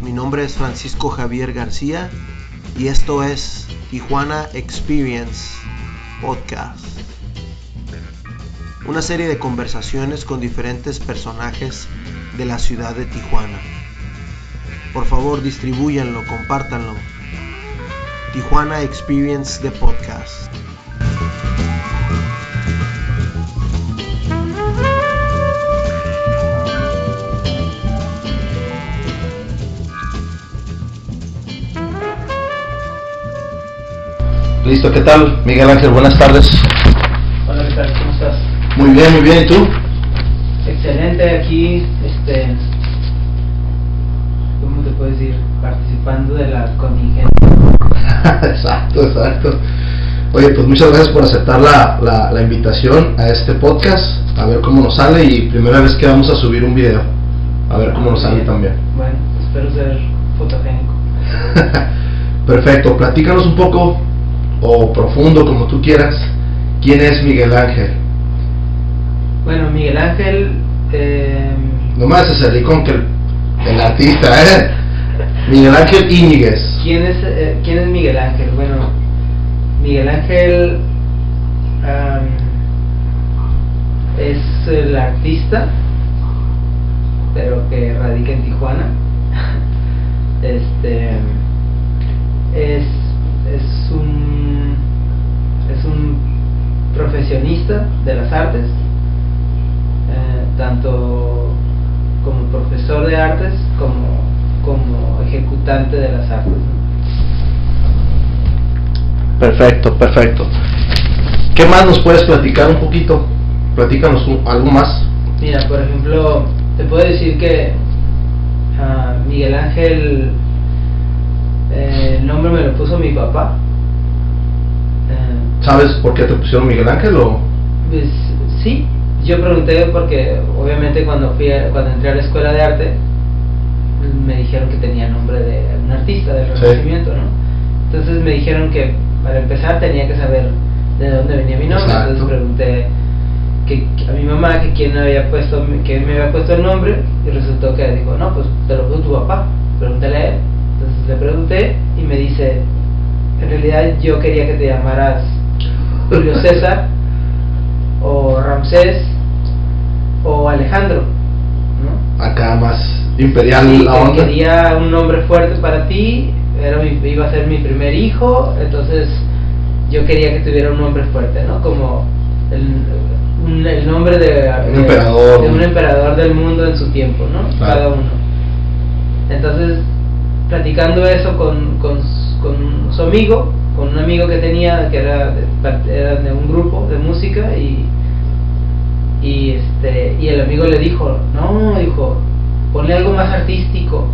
Mi nombre es Francisco Javier García y esto es Tijuana Experience Podcast. Una serie de conversaciones con diferentes personajes de la ciudad de Tijuana. Por favor, distribúyanlo, compártanlo. Tijuana Experience de Podcast. Listo, ¿qué tal? Miguel Ángel, buenas tardes. Hola, ¿qué tal? ¿Cómo estás? Muy bien, muy bien, ¿y tú? Excelente aquí, este, ¿cómo te puedo decir? Participando de la contingencia. exacto, exacto. Oye, pues muchas gracias por aceptar la, la, la invitación a este podcast, a ver cómo nos sale y primera vez que vamos a subir un video, a ver cómo nos sale Bien. también. Bueno, espero ser fotogénico. Perfecto, platícanos un poco, o profundo como tú quieras, ¿quién es Miguel Ángel? Bueno, Miguel Ángel, eh, No me salir con que el, el artista, ¿eh? Miguel Ángel Íñiguez. ¿quién es, eh, ¿quién es Miguel Ángel? Bueno, Miguel Ángel es el artista, pero que radica en Tijuana. Este es, es un profesionista de las artes, eh, tanto como profesor de artes como como ejecutante de las artes. Perfecto, perfecto. ¿Qué más nos puedes platicar un poquito? Platícanos un- algo más. Mira, por ejemplo, te puedo decir que ah, Miguel Ángel, eh, el nombre me lo puso mi papá. ¿Sabes por qué te pusieron Miguel Ángel o? Pues sí, yo pregunté porque obviamente cuando fui a- cuando entré a la escuela de arte me dijeron que tenía nombre de un artista del Sí. Renacimiento, ¿no? Entonces me dijeron que para empezar tenía que saber de dónde venía mi nombre, Exacto. entonces pregunté que, que a mi mamá que quién había puesto quién me había puesto el nombre y resultó que dijo, "No, pues te lo puso tu papá." Pregúntale a él. Entonces le pregunté y me dice, "En realidad yo quería que te llamaras Julio César o Ramsés o Alejandro, ¿no? Acá más imperial Sí, la que onda. quería un nombre fuerte para ti, era mi- iba a ser mi primer hijo, entonces yo quería que tuviera un nombre fuerte, ¿no? Como el, un- el nombre de, Un de- emperador. de un emperador del mundo en su tiempo, ¿no? Claro. Cada uno. Entonces, platicando eso con, con, con su amigo, con un amigo que tenía que era era de un grupo de música y, y este y el amigo le dijo, no, dijo, ponle algo más artístico,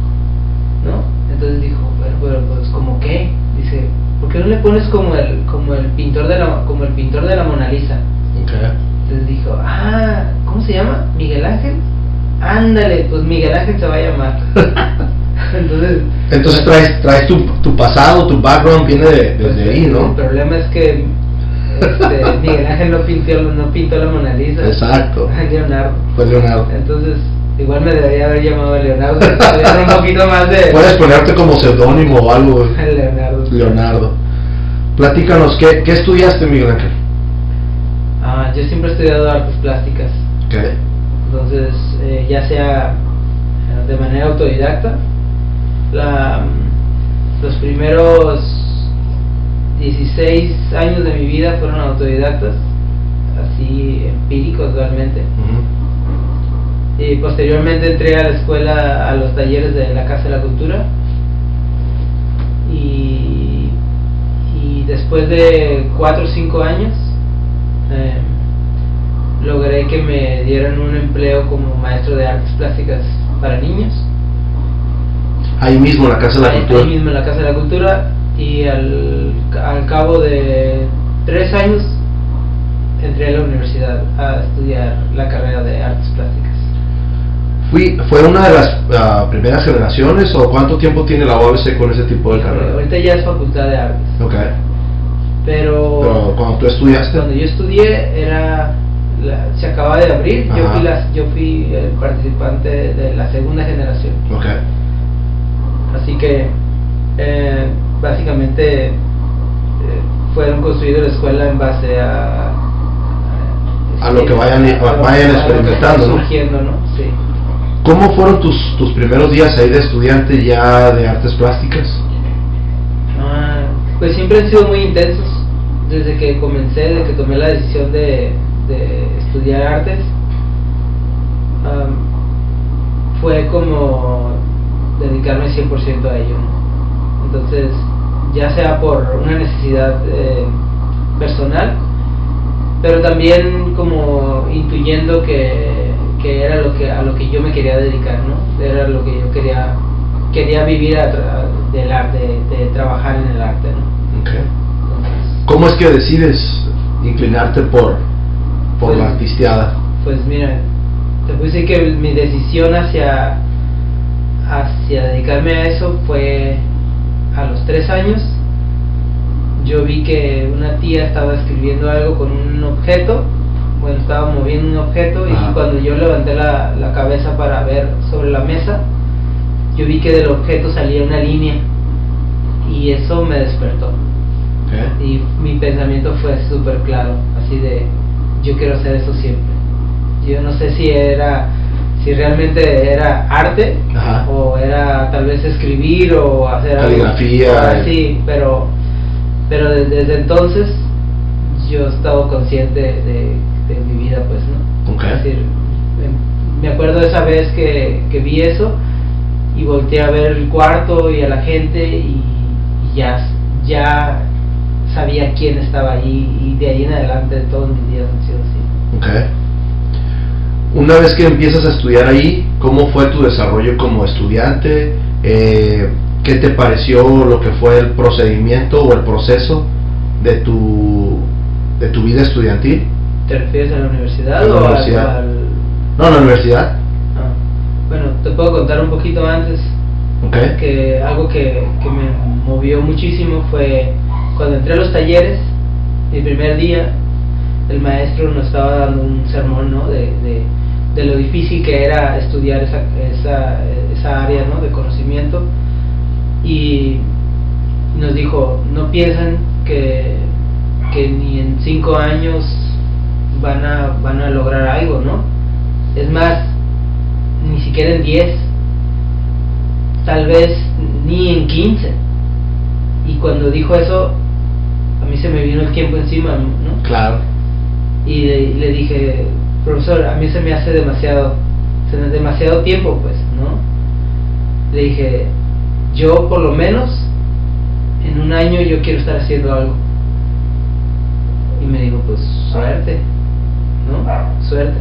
¿no? Entonces dijo, bueno, pero pues como qué? Dice, ¿por qué no le pones como el como el pintor de la como el pintor de la Mona Lisa? Entonces dijo, ah, ¿cómo se llama? ¿Miguel Ángel? Ándale, pues Miguel Ángel se va a llamar. Entonces, Entonces traes, traes tu, tu pasado, tu background viene de- pues, desde ahí, ¿no? El problema es que este, Miguel Ángel no pintó, no pintó la Mona Lisa. Exacto. Leonardo. Fue Leonardo. Entonces, igual me debería haber llamado Leonardo. estudiar un poquito más de Puedes ponerte como seudónimo o algo. Leonardo. Leonardo. Platícanos, ¿qué, qué estudiaste, Miguel Ángel? Ah, yo siempre he estudiado artes plásticas. Ok. Entonces, eh, ya sea de manera autodidacta, la, los primeros 16 años de mi vida fueron autodidactas, así empíricos realmente. Y posteriormente entré a la escuela, a los talleres de la Casa de la Cultura. Y, y después de 4 o 5 años, eh, logré que me dieran un empleo como maestro de artes plásticas para niños. Ahí mismo, en la Casa de la Cultura. ahí mismo en la Casa de la Cultura. Y al, al cabo de 3 años entré a la universidad a estudiar la carrera de artes plásticas. Fui, ¿Fue una de las ah, primeras generaciones o cuánto tiempo tiene la OABC con ese tipo de carrera? Ahorita ya es facultad de artes. Ok. Pero, Pero cuando tú estudiaste. cuando yo estudié era la- se acaba de abrir, yo Ajá. fui, la- yo fui el participante de la segunda generación. Ok. Así que eh, básicamente eh, fueron construidos la escuela en base a A lo que vayan- a lo- vayan experimentando, ¿no? surgiendo, ¿no? Sí. ¿Cómo fueron tus, tus primeros días ahí de estudiante ya de artes plásticas? Ah, pues siempre han sido muy intensos desde que comencé, desde que tomé la decisión de, de estudiar artes. am, fue como dedicarme 100% a ello. Entonces, ya sea por una necesidad eh, personal, pero también como intuyendo que, que era lo que a lo que yo me quería dedicar, ¿no? Era lo que yo quería quería vivir a del arte, de, de trabajar en el arte, ¿no? Entonces, ¿Cómo es que decides inclinarte por, por Pues- la artisteada? pues mira, te decir que mi decisión hacia hacia dedicarme a eso fue a los tres años. Yo vi que una tía estaba escribiendo algo con un objeto, bueno, estaba moviendo un objeto Ajá. y cuando yo levanté la, la cabeza para ver sobre la mesa, yo vi que del objeto salía una línea y eso me despertó. Y mi pensamiento fue súper claro, así de, yo quiero hacer eso siempre. Yo no sé si era, si realmente era arte Ajá. o era tal vez escribir o hacer algo Caligrafía. así, pero, pero de- desde entonces yo he estado consciente de, de mi vida, pues, ¿no? Ok. Es decir, em- me acuerdo esa vez que, que vi eso y volteé a ver el cuarto y a la gente y, y ya, ya sabía quién estaba ahí y de ahí en adelante todos mis días han sido así. Ok. Una vez que empiezas a estudiar ahí, ¿cómo fue tu desarrollo como estudiante? Eh, ¿Qué te pareció lo que fue el procedimiento o el proceso de tu, de tu vida estudiantil? ¿Te refieres a la universidad A la o al- universidad. al, No, en la universidad. Ah, bueno, te puedo contar un poquito antes Ok. que algo que, que me movió muchísimo fue cuando entré a los talleres, mi primer día, el maestro nos estaba dando un sermón ¿no? de, de, de lo difícil que era estudiar esa, esa, esa área ¿no? de conocimiento y nos dijo, no piensen que, que ni en cinco años van a, van a lograr algo, ¿no? Es más, ni siquiera en 10, tal vez ni en 15. Y cuando dijo eso, a mí se me vino el tiempo encima, ¿no? Claro. Y le, le dije, profesor, a mí se me hace demasiado, se me hace demasiado tiempo, pues, ¿no? Le dije, yo por lo menos en un año yo quiero estar haciendo algo. Y me dijo, pues suerte, ¿no? Suerte.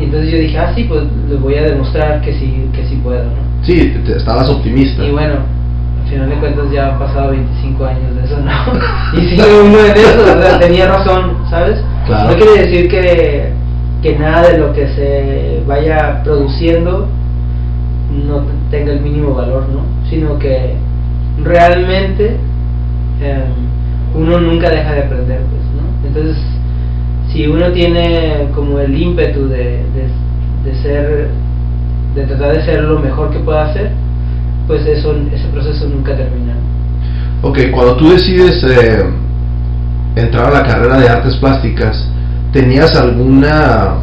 Y entonces yo dije, ah, sí, pues le voy a demostrar que sí, que sí puedo, ¿no? Sí, te- estabas optimista. Y bueno, al final de cuentas ya han pasado 25 años de eso, ¿no? Y sigue uno en eso, o sea, tenía razón, ¿sabes? Claro. No quiere decir que, que nada de lo que se vaya produciendo no te- tenga el mínimo valor, ¿no? Sino que realmente em, uno nunca deja de aprender, pues, ¿no? Entonces, si uno tiene como el ímpetu de, de, de ser, de tratar de ser lo mejor que pueda hacer, pues eso, ese proceso nunca termina. Ok, cuando tú decides eh, entrar a la carrera de artes plásticas, ¿tenías alguna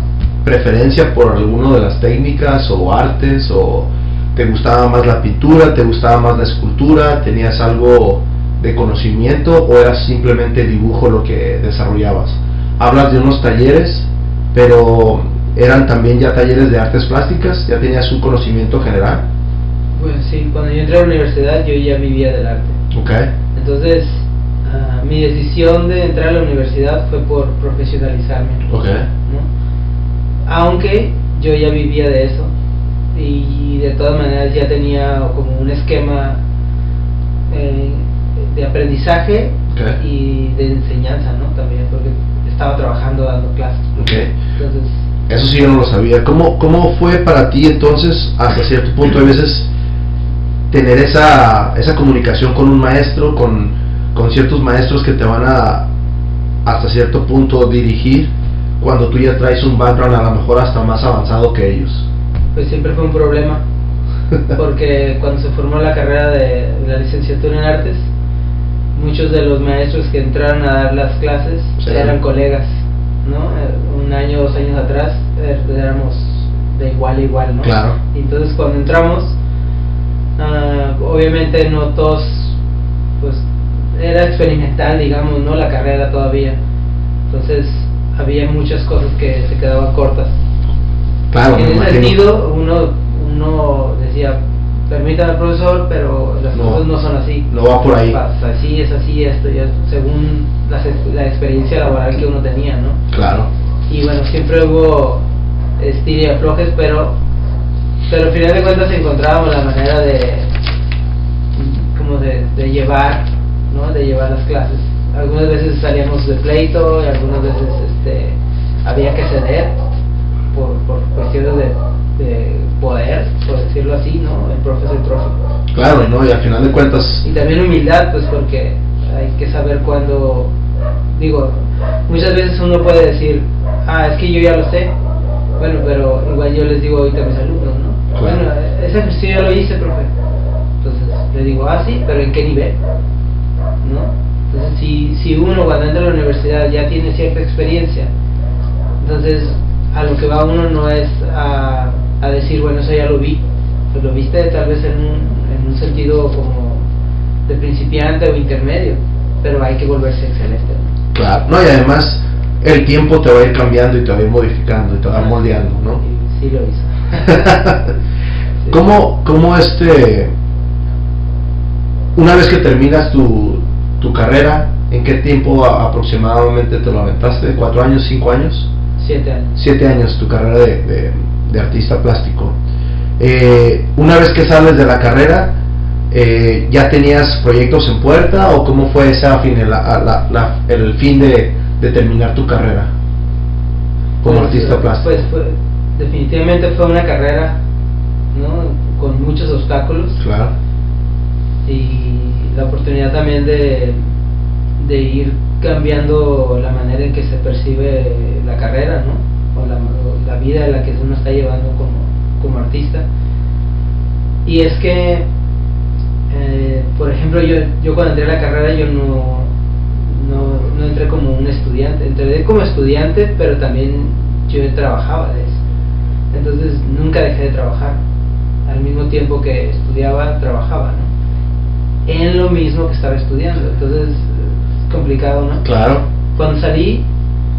preferencia por alguno de las técnicas o artes? ¿O te gustaba más la pintura? ¿Te gustaba más la escultura? ¿Tenías algo de conocimiento o era simplemente dibujo lo que desarrollabas? Hablas de unos talleres, pero eran también ya talleres de artes plásticas, ya tenías un conocimiento general. Pues sí, cuando yo entré a la universidad yo ya vivía del arte. Ok, Entonces, ah, mi decisión de entrar a la universidad fue por profesionalizarme. ok, ¿no? Aunque yo ya vivía de eso y de todas maneras ya tenía como un esquema eh, de aprendizaje y de enseñanza, ¿no? También porque estaba trabajando dando clases. ok. Entonces, Eso sí yo no lo sabía. ¿Cómo, ¿Cómo fue para ti entonces, hasta cierto punto, a veces, tener esa, esa comunicación con un maestro, con, con ciertos maestros que te van a, hasta cierto punto, dirigir, cuando tú ya traes un background a lo mejor hasta más avanzado que ellos? pues siempre fue un problema. porque cuando se formó la carrera de la licenciatura en artes, muchos de los maestros que entraron a dar las clases Sí. eran colegas, ¿no? Eh, Un año, dos años atrás eh, éramos de igual a igual, ¿no? Claro. Y entonces cuando entramos, ah, obviamente no todos, pues era experimental, digamos, ¿no? La carrera todavía. Entonces había muchas cosas que se quedaban cortas. Claro, en ese sentido, uno, uno decía, permítame profesor, pero las No. cosas no son así. No va por ahí. Así, es así, esto y esto, según ex- la experiencia laboral que uno tenía, ¿no? Claro. Y bueno, siempre hubo estira y aflojes, pero, pero al final de cuentas encontrábamos la manera de, como de, de llevar, ¿no? De llevar las clases. Algunas veces salíamos de pleito y algunas veces este, había que ceder por, por cuestiones de, de poder, por decirlo así, ¿no? El profe es el profe. Claro, ¿no? Y al final de cuentas, Y también humildad, pues porque hay que saber cuándo, digo, muchas veces uno puede decir, ah, es que yo ya lo sé, bueno, pero igual yo les digo ahorita a mis alumnos, ¿no? Claro. Bueno, ese ejercicio ya lo hice, profe. Entonces le digo, ah, sí, pero ¿en qué nivel? ¿No? Entonces, si, si uno cuando entra a la universidad ya tiene cierta experiencia, entonces a lo que va uno no es a, a decir, bueno, eso ya lo vi, pues lo viste tal vez en un, en un sentido como de principiante o intermedio, pero hay que volverse excelente. ¿no? claro. No, y además el tiempo te va a ir cambiando y te va a ir modificando y te va a ir moldeando, ¿no? Y sí lo hizo. Sí. ¿Cómo, ¿Cómo este, una vez que terminas tu, tu carrera, en qué tiempo aproximadamente te lo aventaste? ¿Cuatro años, cinco años? Siete años. Siete años tu carrera de, de- de artista plástico. Eh, una vez que sales de la carrera, eh, ¿ya tenías proyectos en puerta o cómo fue esa fin, la- la- la- el fin de, de terminar tu carrera como Pues, artista eh, plástico? Pues fue- definitivamente fue una carrera, ¿no? Con muchos obstáculos. claro, y la oportunidad también de, de ir cambiando la manera en que se percibe la carrera, ¿no? O la, la vida en la que uno está llevando como, como artista. Y es que, eh, por ejemplo, yo, yo cuando entré a la carrera yo no, no, no entré como un estudiante, entré como estudiante, pero también yo trabajaba de eso. Entonces nunca dejé de trabajar. Al mismo tiempo que estudiaba, trabajaba, ¿no? En lo mismo que estaba estudiando. Entonces es complicado, ¿no? claro, Cuando salí,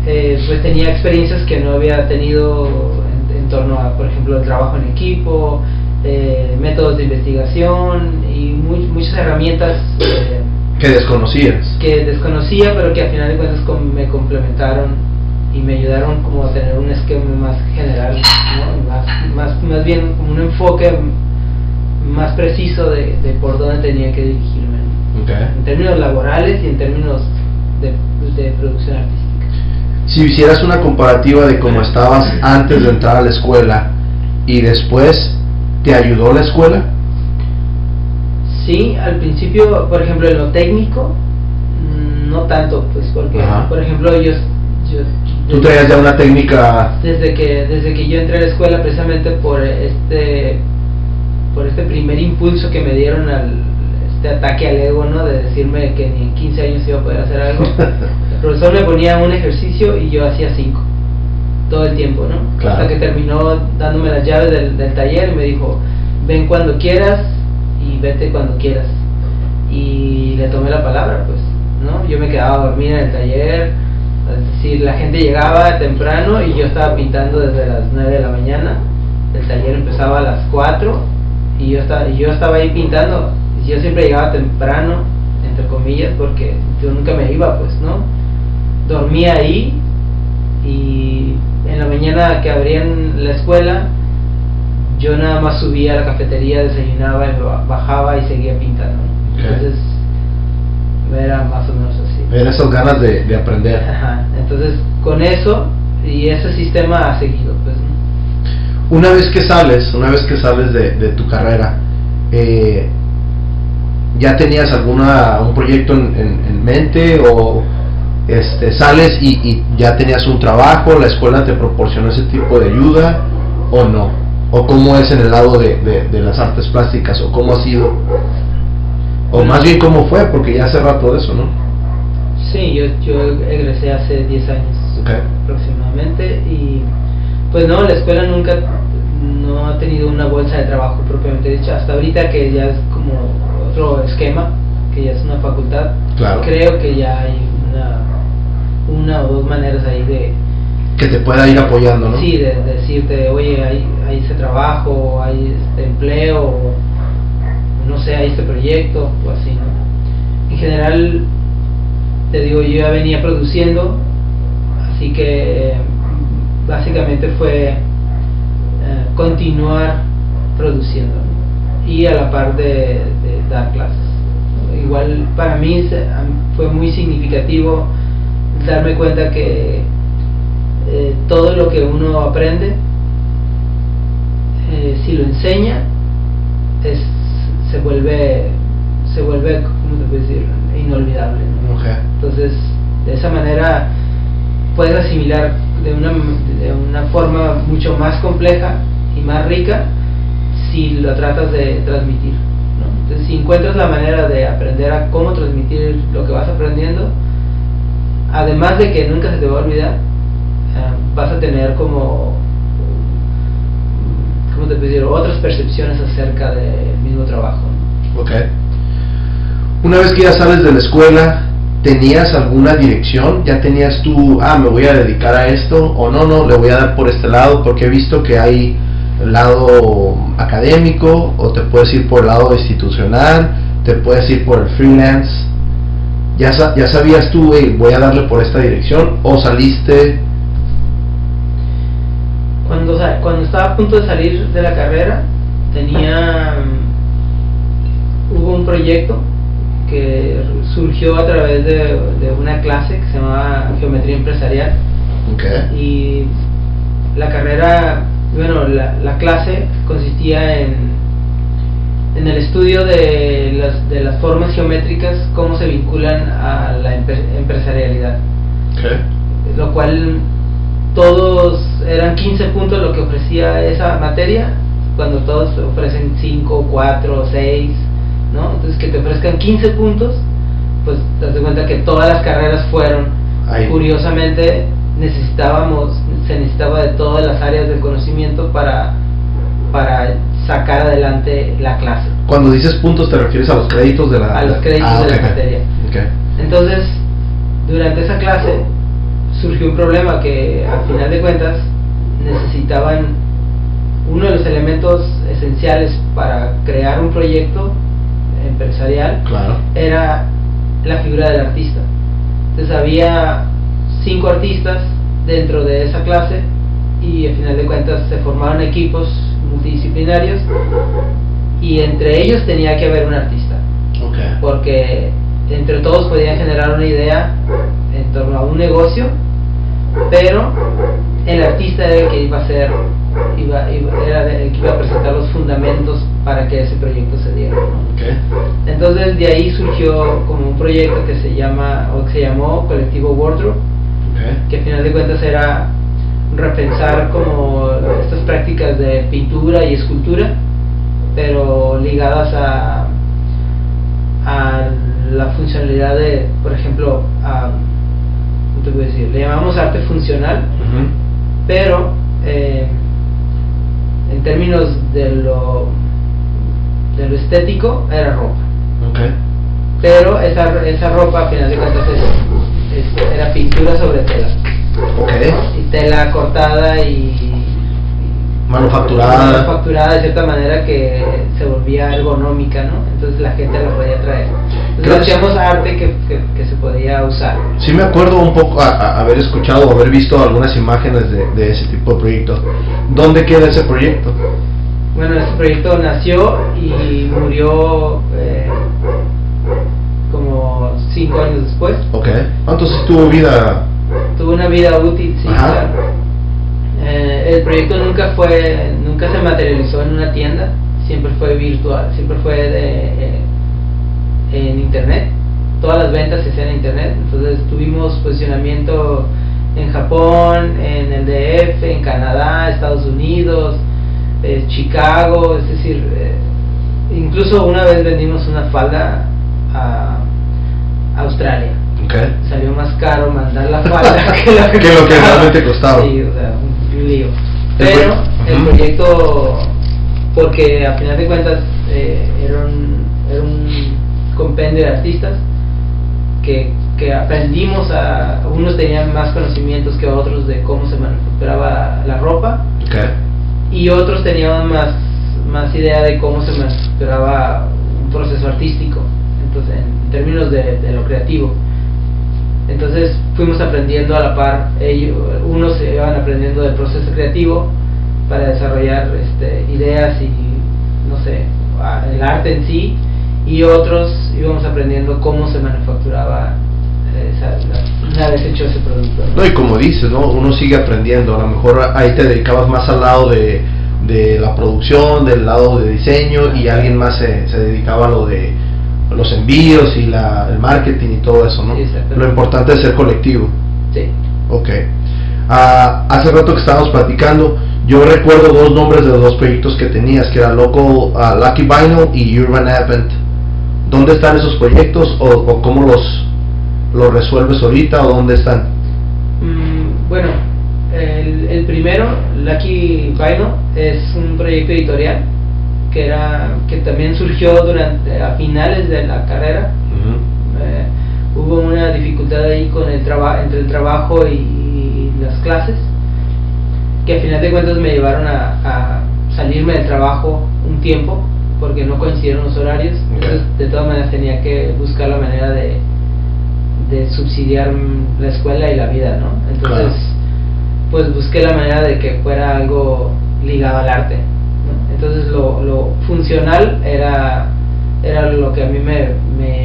eh, pues tenía experiencias que no había tenido en, en torno a, por ejemplo, el trabajo en equipo, eh, métodos de investigación y mu- muchas herramientas eh, que desconocías. que desconocía, pero que al final de cuentas com- me complementaron y me ayudaron como a tener un esquema más general, ¿no? más, más, más bien como un enfoque más preciso de, de por dónde tenía que dirigirme, ¿no? Ok. en términos laborales y en términos de, de producción artística. Si hicieras una comparativa de cómo estabas antes de entrar a la escuela y después, ¿te ayudó la escuela? Sí, al principio, por ejemplo, en lo técnico, mm, no tanto, pues porque, Ajá. por ejemplo, yo, yo Tú traías ya una técnica, desde que desde que yo entré a la escuela precisamente por este por este primer impulso que me dieron al este ataque al ego no de decirme que ni en 15 años iba a poder hacer algo el profesor me ponía un ejercicio y yo hacía cinco todo el tiempo no Claro. hasta que terminó dándome las llaves del, del taller y me dijo ven cuando quieras y vete cuando quieras y le tomé la palabra pues no yo me quedaba a dormir en el taller es decir, la gente llegaba temprano y yo estaba pintando desde las 9 de la mañana. El taller empezaba a las 4 y yo estaba, yo estaba ahí pintando. Yo siempre llegaba temprano, entre comillas, porque yo nunca me iba, pues, ¿no? Dormía ahí y en la mañana que abrían la escuela, yo nada más subía a la cafetería, desayunaba bajaba y seguía pintando. Entonces, era más o menos así. ver esas ganas de, de aprender. Ajá, entonces con eso y ese sistema ha seguido, pues. ¿no? Una vez que sales, una vez que sales de, de tu carrera, eh, ¿ya tenías alguna un proyecto en, en- en mente o este, sales y, y ya tenías un trabajo, la escuela te proporcionó ese tipo de ayuda o no? ¿O cómo es en el lado de, de, de las artes plásticas? ¿O cómo ha sido? O más bien cómo fue, porque ya hace rato de eso, ¿no? Sí, yo, yo egresé hace 10 años aproximadamente y pues no, la escuela nunca no ha tenido una bolsa de trabajo propiamente dicha. Hasta ahorita que ya es como otro esquema, que ya es una facultad, Claro. creo que ya hay una, una o dos maneras ahí de, Que te pueda ir apoyando, ¿no? sí, de, de decirte, oye, hay, hay ese trabajo, hay este empleo, o no sé, hay este proyecto, o así, ¿no? En general, te digo, yo ya venía produciendo, así que eh, básicamente fue eh, continuar produciendo y a la par de, de dar clases. Igual para mí fue muy significativo darme cuenta que eh, todo lo que uno aprende, eh, si lo enseña, es, se vuelve, se vuelve, ¿cómo te puedo decir? Inolvidable. Entonces, de esa manera puedes asimilar de una, de una forma mucho más compleja y más rica si lo tratas de transmitir. ¿no? Entonces, si encuentras la manera de aprender a cómo transmitir lo que vas aprendiendo, además de que nunca se te va a olvidar, eh, vas a tener como, ¿cómo te decir? Otras percepciones acerca del mismo trabajo. ¿no? Ok. Una vez que ya sales de la escuela, ¿tenías alguna dirección? ¿Ya tenías tú, ah, me voy a dedicar a esto? O no, no, le voy a dar por este lado porque he visto que hay lado académico o te puedes ir por el lado institucional, te puedes ir por el freelance. ¿Ya, ya sabías tú, "Hey, voy a darle por esta dirección? ¿O saliste? Cuando, cuando estaba a punto de salir de la carrera, tenía. mm, Hubo un proyecto que surgió a través de, de una clase que se llamaba Geometría Empresarial. Y la carrera, bueno, la, la clase consistía en, en el estudio de las, de las formas geométricas, cómo se vinculan a la empresarialidad. Lo cual todos eran 15 puntos lo que ofrecía esa materia, cuando todos ofrecen 5, 4, 6, ¿no? Entonces que te ofrezcan 15 puntos, pues te das cuenta que todas las carreras fueron, Ahí. curiosamente necesitábamos, se necesitaba de todas las áreas del conocimiento para, para sacar adelante la clase. Cuando dices puntos te refieres a los créditos de la... A los créditos Ah, de la ok. materia. Ok. Entonces, durante esa clase surgió un problema que al final de cuentas necesitaban uno de los elementos esenciales para crear un proyecto empresarial Claro. era la figura del artista. Entonces había cinco artistas dentro de esa clase y al final de cuentas se formaron equipos multidisciplinarios y entre ellos tenía que haber un artista Ok. porque entre todos podían generar una idea en torno a un negocio, pero el artista era el que iba a ser, iba, iba- era el que iba a presentar los fundamentos para que ese proyecto se diera. ¿no? Entonces de ahí surgió como un proyecto que se llama o que se llamó Colectivo Wardrobe, que al final de cuentas era repensar como estas prácticas de pintura y escultura, pero ligadas a, a la funcionalidad de, por ejemplo, a, ¿cómo te puedo decir? Le llamamos arte funcional, pero eh, en términos de lo, de lo estético era ropa. Pero esa, esa ropa, a final de cuentas, es- es- era pintura sobre tela. Y tela cortada y. y- Manufacturada. manufacturada de cierta manera que se volvía ergonómica, ¿no? Entonces la gente la podía traer. Entonces hacíamos arte que, que, que se podía usar. Sí me acuerdo un poco a, a- haber escuchado o haber visto algunas imágenes de, de ese tipo de proyectos. ¿Dónde queda ese proyecto? Bueno, este proyecto nació y murió eh, como cinco años después. Ok. Entonces tuvo vida. Tuvo una vida útil, sí, Ajá. claro. Eh, el proyecto nunca fue, nunca se materializó en una tienda, siempre fue virtual, siempre fue de, eh, en internet. Todas las ventas se hacían en internet, entonces tuvimos posicionamiento en Japón, en el DF, en Canadá, Estados Unidos, eh, Chicago, es decir, eh, incluso una vez vendimos una falda a Australia. Okay. Salió más caro mandar la falda que, lo que, Que lo que costaba. realmente costaba. Sí, o sea, un, un lío. El Pero el Ujú. proyecto, porque a final de cuentas eh, era, un, era un compendio de artistas que, que aprendimos a, unos tenían más conocimientos que otros de cómo se manufacturaba la ropa Okay. y otros tenían más, más idea de cómo se manufacturaba un proceso artístico, entonces en términos de, de lo creativo. Entonces fuimos aprendiendo a la par, ellos, unos se iban aprendiendo del proceso creativo para desarrollar este, ideas y, no sé, el arte en sí, y otros íbamos aprendiendo cómo se manufacturaba esa, la- una vez hecho ese producto. ¿no? No, y como dices, ¿no? Uno sigue aprendiendo. A lo mejor ahí te dedicabas más al lado de, de la producción, del lado de diseño, y alguien más se, se dedicaba a lo de los envíos y la, el marketing y todo eso, ¿no? Sí. Lo importante es ser colectivo. Sí. Ok. Ah, hace rato que estábamos platicando, yo recuerdo dos nombres de los dos proyectos que tenías, que era Local, ah, Lucky Vinyl y Urban Advent. ¿Dónde están esos proyectos o, o cómo los, los resuelves ahorita o dónde están? Mm, bueno, el, el primero, Lucky Vinyl, es un proyecto editorial que era que también surgió durante a finales de la carrera. Eh, hubo una dificultad ahí con el trabajo entre el trabajo y, y las clases que a final de cuentas me llevaron a, a salirme del trabajo un tiempo porque no coincidieron los horarios entonces de todas maneras tenía que buscar la manera de, de subsidiar la escuela y la vida no entonces Claro. pues busqué la manera de que fuera algo ligado al arte ¿no? entonces lo, lo funcional era era lo que a mí me, me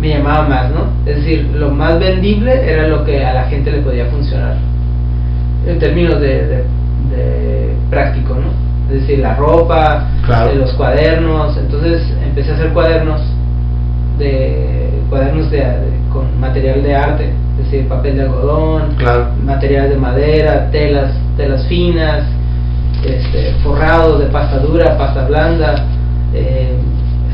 me llamaba más, ¿no? Es decir, lo más vendible era lo que a la gente le podía funcionar en términos de, de- de práctico, ¿no? Es decir, la ropa, Claro. de los cuadernos, entonces empecé a hacer cuadernos de cuadernos de, de- con material de arte, es decir, papel de algodón, Claro. material de madera, telas, telas finas, este, forrados de pasta dura, pasta blanda, eh,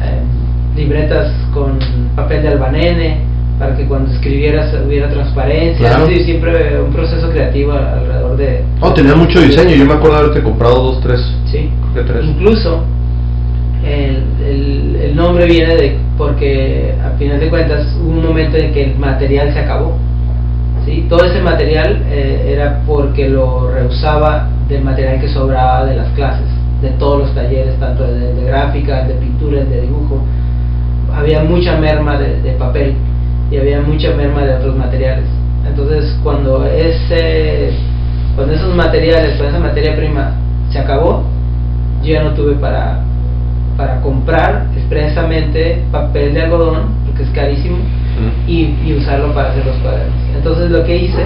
eh, libretas con papel de albanene para que cuando escribieras hubiera transparencia, Claro. siempre un proceso creativo alrededor de... Oh, tenía mucho diseño, yo me acuerdo de haberte comprado dos, tres. Sí. Creo que tres. Incluso el, el- el nombre viene de porque a final de cuentas hubo un momento en que el material se acabó. ¿sí? Todo ese material eh, era porque lo rehusaba del material que sobraba de las clases, de todos los talleres, tanto de, de gráfica, de pintura, de dibujo. Había mucha merma de, de papel y había mucha merma de otros materiales. Entonces cuando ese cuando esos materiales, cuando esa materia prima se acabó, yo ya no tuve para, para comprar expresamente papel de algodón, porque es carísimo, Mm. y, y usarlo para hacer los cuadernos. Entonces lo que hice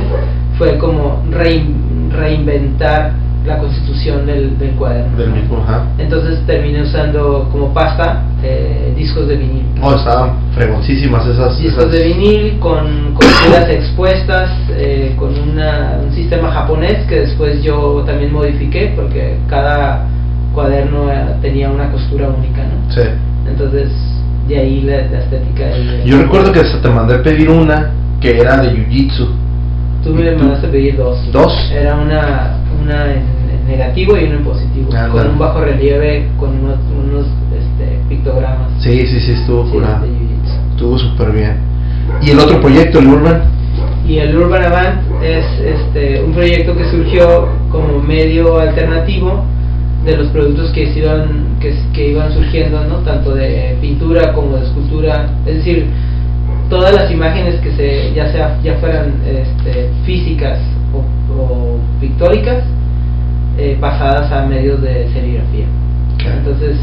fue como rein- reinventar la constitución del, del cuaderno. Del mismo, ajá. Entonces terminé usando como pasta eh, discos de vinil. Oh, estaban fregoncísimas esas. Discos esas- de vinil con, con expuestas, eh, con una- un sistema japonés que después yo también modifiqué porque cada cuaderno tenía una costura única, ¿no? Sí. Entonces, de ahí la, la estética. del- Yo recuerdo que hasta te mandé pedir una que era de Jiu-Jitsu. Tú me mandaste pedir dos. ¿Dos? Era una, una en, negativo y una en positivo, Ah, con un bajo relieve, con unos, unos este, pictogramas. Sí, sí, sí, estuvo Sí, jiu-jitsu. Estuvo súper bien. ¿Y el otro proyecto, el Urban? Y el Urban Avant es este, un proyecto que surgió como medio alternativo de los productos que, se iban, que, que iban surgiendo, ¿no? tanto de pintura como de escultura. Es decir, todas las imágenes que se, ya, sea, ya fueran este, físicas o, o pictóricas, eh, pasadas a medios de serigrafía. Entonces,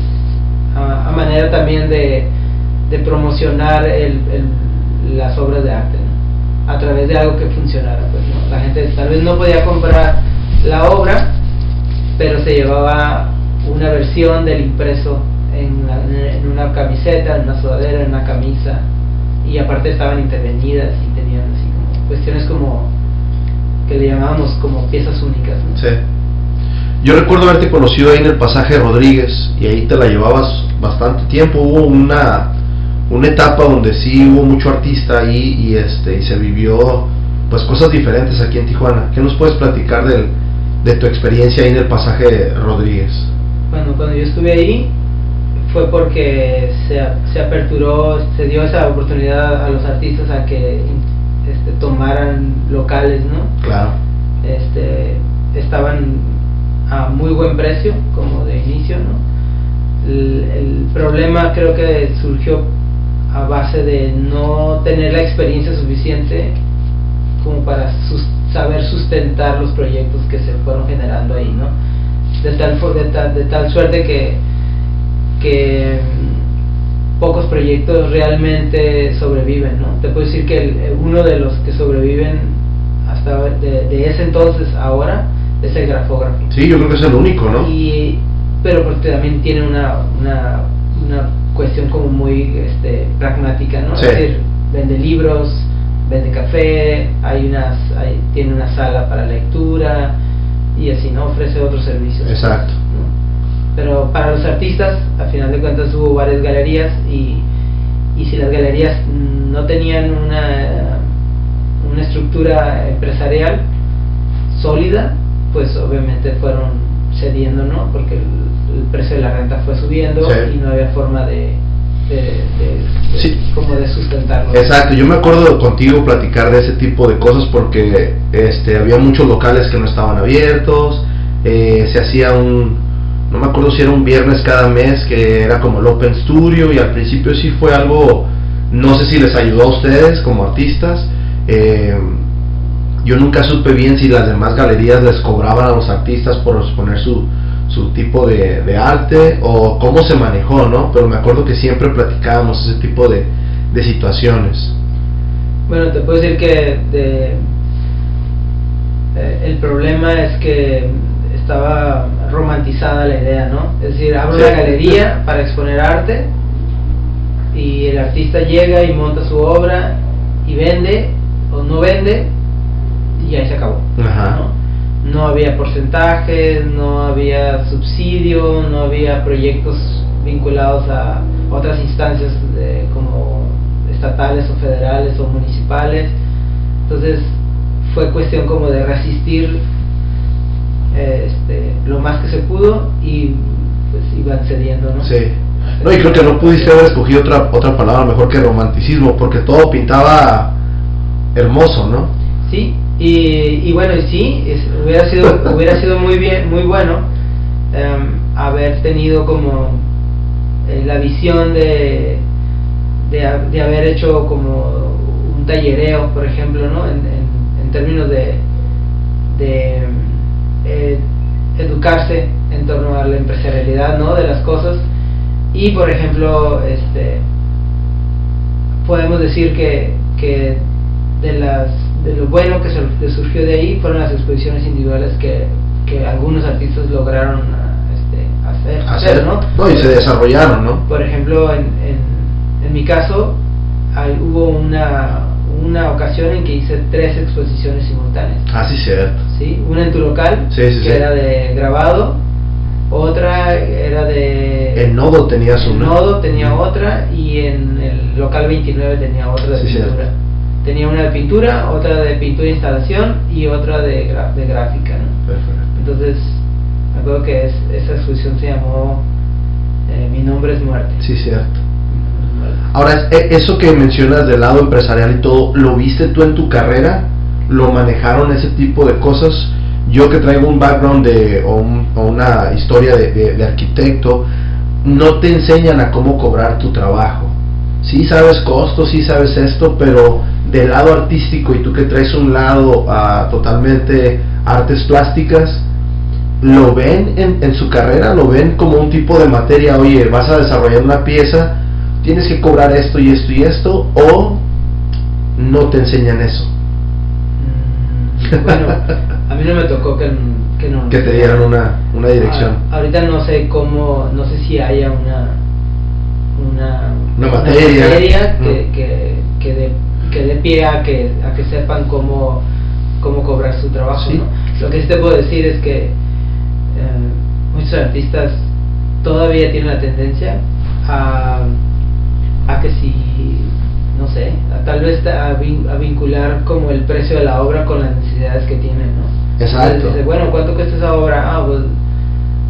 a, a manera también de, de promocionar el, el- las obras de arte, ¿no? a través de algo que funcionara. Pues, ¿no? La gente tal vez no podía comprar la obra, pero se llevaba una versión del impreso en, la- en una camiseta, en una sudadera, en una camisa, y aparte estaban intervenidas y tenían así como cuestiones como que le llamábamos como piezas únicas. ¿no? Sí. Yo recuerdo haberte conocido ahí en el pasaje Rodríguez y ahí te la llevabas bastante tiempo. Hubo una, una etapa donde sí hubo mucho artista ahí y, este, y se vivió pues cosas diferentes aquí en Tijuana. ¿Qué nos puedes platicar del, de tu experiencia ahí en el pasaje Rodríguez? Bueno, cuando yo estuve ahí fue porque se, se aperturó, se dio esa oportunidad a los artistas a que este, tomaran locales, ¿no? Claro. Este, estaban a muy buen precio, como de inicio, ¿no? El, el problema creo que surgió a base de no tener la experiencia suficiente como para saber sustentar los proyectos que se fueron generando ahí, ¿no? De tal, de tal, de tal suerte que, que mm, pocos proyectos realmente sobreviven, ¿no? Te puedo decir que uno de los que sobreviven hasta de, de, ese entonces ahora es el grafógrafo. Sí, yo creo que es el único, ¿no? Y, pero porque también tiene una, una, una cuestión como muy este, pragmática, ¿no? Sí. Es decir, vende libros, vende café, hay unas, hay, tiene una sala para lectura y así, ¿no? Ofrece otros servicios. Exacto. ¿no? Pero para los artistas, al final de cuentas hubo varias galerías y, y si las galerías no tenían una, una estructura empresarial sólida, pues obviamente fueron cediendo, ¿no? Porque el, el precio de la renta fue subiendo Sí. y no había forma de, de, de- de- Sí. como de sustentarlo. Exacto, yo me acuerdo contigo platicar de ese tipo de cosas porque este, había muchos locales que no estaban abiertos, eh, se hacía un, no me acuerdo si era un viernes cada mes que era como el Open Studio y al principio sí fue algo, no sé si les ayudó a ustedes como artistas, eh, yo nunca supe bien si las demás galerías les cobraban a los artistas por exponer su, su tipo de, de arte o cómo se manejó, ¿no? Pero me acuerdo que siempre platicábamos ese tipo de, de situaciones. Bueno, te puedo decir que de- eh, el problema es que estaba romantizada la idea, ¿no? Es decir, abro Sí. una galería para exponer arte y el artista llega y monta su obra y vende o no vende y ahí se acabó. Ajá. ¿no? No había porcentajes, no había subsidio, no había proyectos vinculados a otras instancias de- como estatales o federales o municipales. Entonces fue cuestión como de resistir eh, este, lo más que se pudo y pues iban cediendo, ¿no? Sí. No, y creo que no pudiste haber escogido otra, otra palabra mejor que romanticismo, porque todo pintaba hermoso, ¿no? Sí, y, y bueno, y sí, es- hubiera sido hubiera sido muy bien, muy bueno em, haber tenido como eh, la visión de, de, ha- de haber hecho como un tallereo, por ejemplo, ¿no? En, en- en términos de, de eh, educarse en torno a la empresarialidad, ¿no? De las cosas y, por ejemplo, este podemos decir que, que de las de lo bueno que sur- que surgió de ahí fueron las exposiciones individuales que, que algunos artistas lograron ah, este, hacer, hacer, ¿no? y se desarrollaron, ¿no? Por ejemplo, en, en, en mi caso, hay- hubo una, una ocasión en que hice tres exposiciones simultáneas. Ah, sí, cierto. ¿sí? Una en tu local, Sí, sí, que sí. era de grabado, otra era de... En Nodo tenías en una. Nodo tenía otra y en el local 29 tenía otra de pintura. cierto. Tenía una de pintura, otra de pintura e instalación y otra de, gra- de gráfica. ¿no? Perfecto. Entonces, me acuerdo que es- esa exposición se llamó eh, Mi nombre es muerte. Sí, cierto. Ahora, e- eso que mencionas del lado empresarial y todo, ¿lo viste tú en tu carrera? ¿Lo manejaron ese tipo de cosas? Yo que traigo un background de, o, un- o una historia de, de- de arquitecto, no te enseñan a cómo cobrar tu trabajo. Sí sabes costos, sí sabes esto, pero del lado artístico y tú que traes un lado ah, totalmente artes plásticas, lo ven en, en su carrera, lo ven como un tipo de materia, oye, vas a desarrollar una pieza, tienes que cobrar esto y esto y esto, o no te enseñan eso. Mm, Bueno, a mí no me tocó que, que no. que te dieran una, una dirección. Ah, ahorita no sé cómo, no sé si haya una una, Una materia. materia Mm. que, que, que dé pie a que, a que sepan cómo, cómo cobrar su trabajo. Sí. ¿no? Lo que sí te puedo decir es que eh, muchos artistas todavía tienen la tendencia a, a que si, no sé, a tal vez a, vin- a vincular como el precio de la obra con las necesidades que tienen, ¿no? Exacto. Entonces dice, bueno, ¿cuánto cuesta esa obra? Ah, pues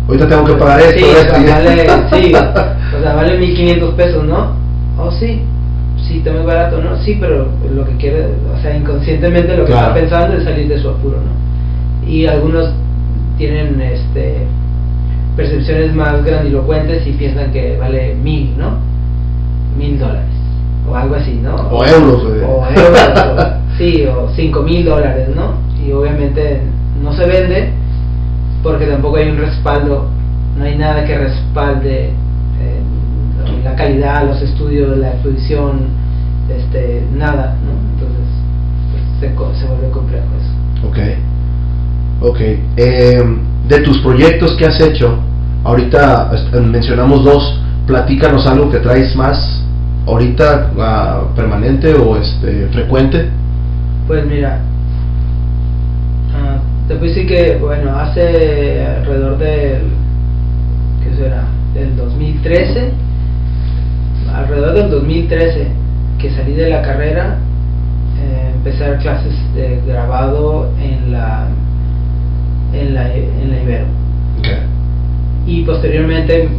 Ahorita tengo que pagar esto, Sí, esto vale, sí, o sea, vale 1500 pesos, ¿no? Oh, sí, sí, también barato, ¿no? Sí, pero lo que quiere, o sea, inconscientemente lo que Claro. está pensando es salir de su apuro, ¿no? Y algunos tienen este percepciones más grandilocuentes y piensan que vale mil, ¿no? Mil dólares, o algo así, ¿no? O euros, güey. O euros, o- sí, o cinco mil dólares, ¿no? Y obviamente no se vende porque tampoco hay un respaldo, no hay nada que respalde eh, la calidad, los estudios, la exposición, este, nada, ¿no? Entonces pues, se, co- se vuelve complejo eso. Ok. Ok. Eh, de tus proyectos que has hecho, ahorita est- mencionamos dos. Platícanos algo que traes más ahorita ah, permanente o este frecuente. Pues mira, ah, te puedo decir que, bueno, hace alrededor del, ¿qué será? Del 2013, alrededor del 2013 que salí de la carrera, eh, empecé a dar clases de grabado en la, en la, en la Ibero. Y posteriormente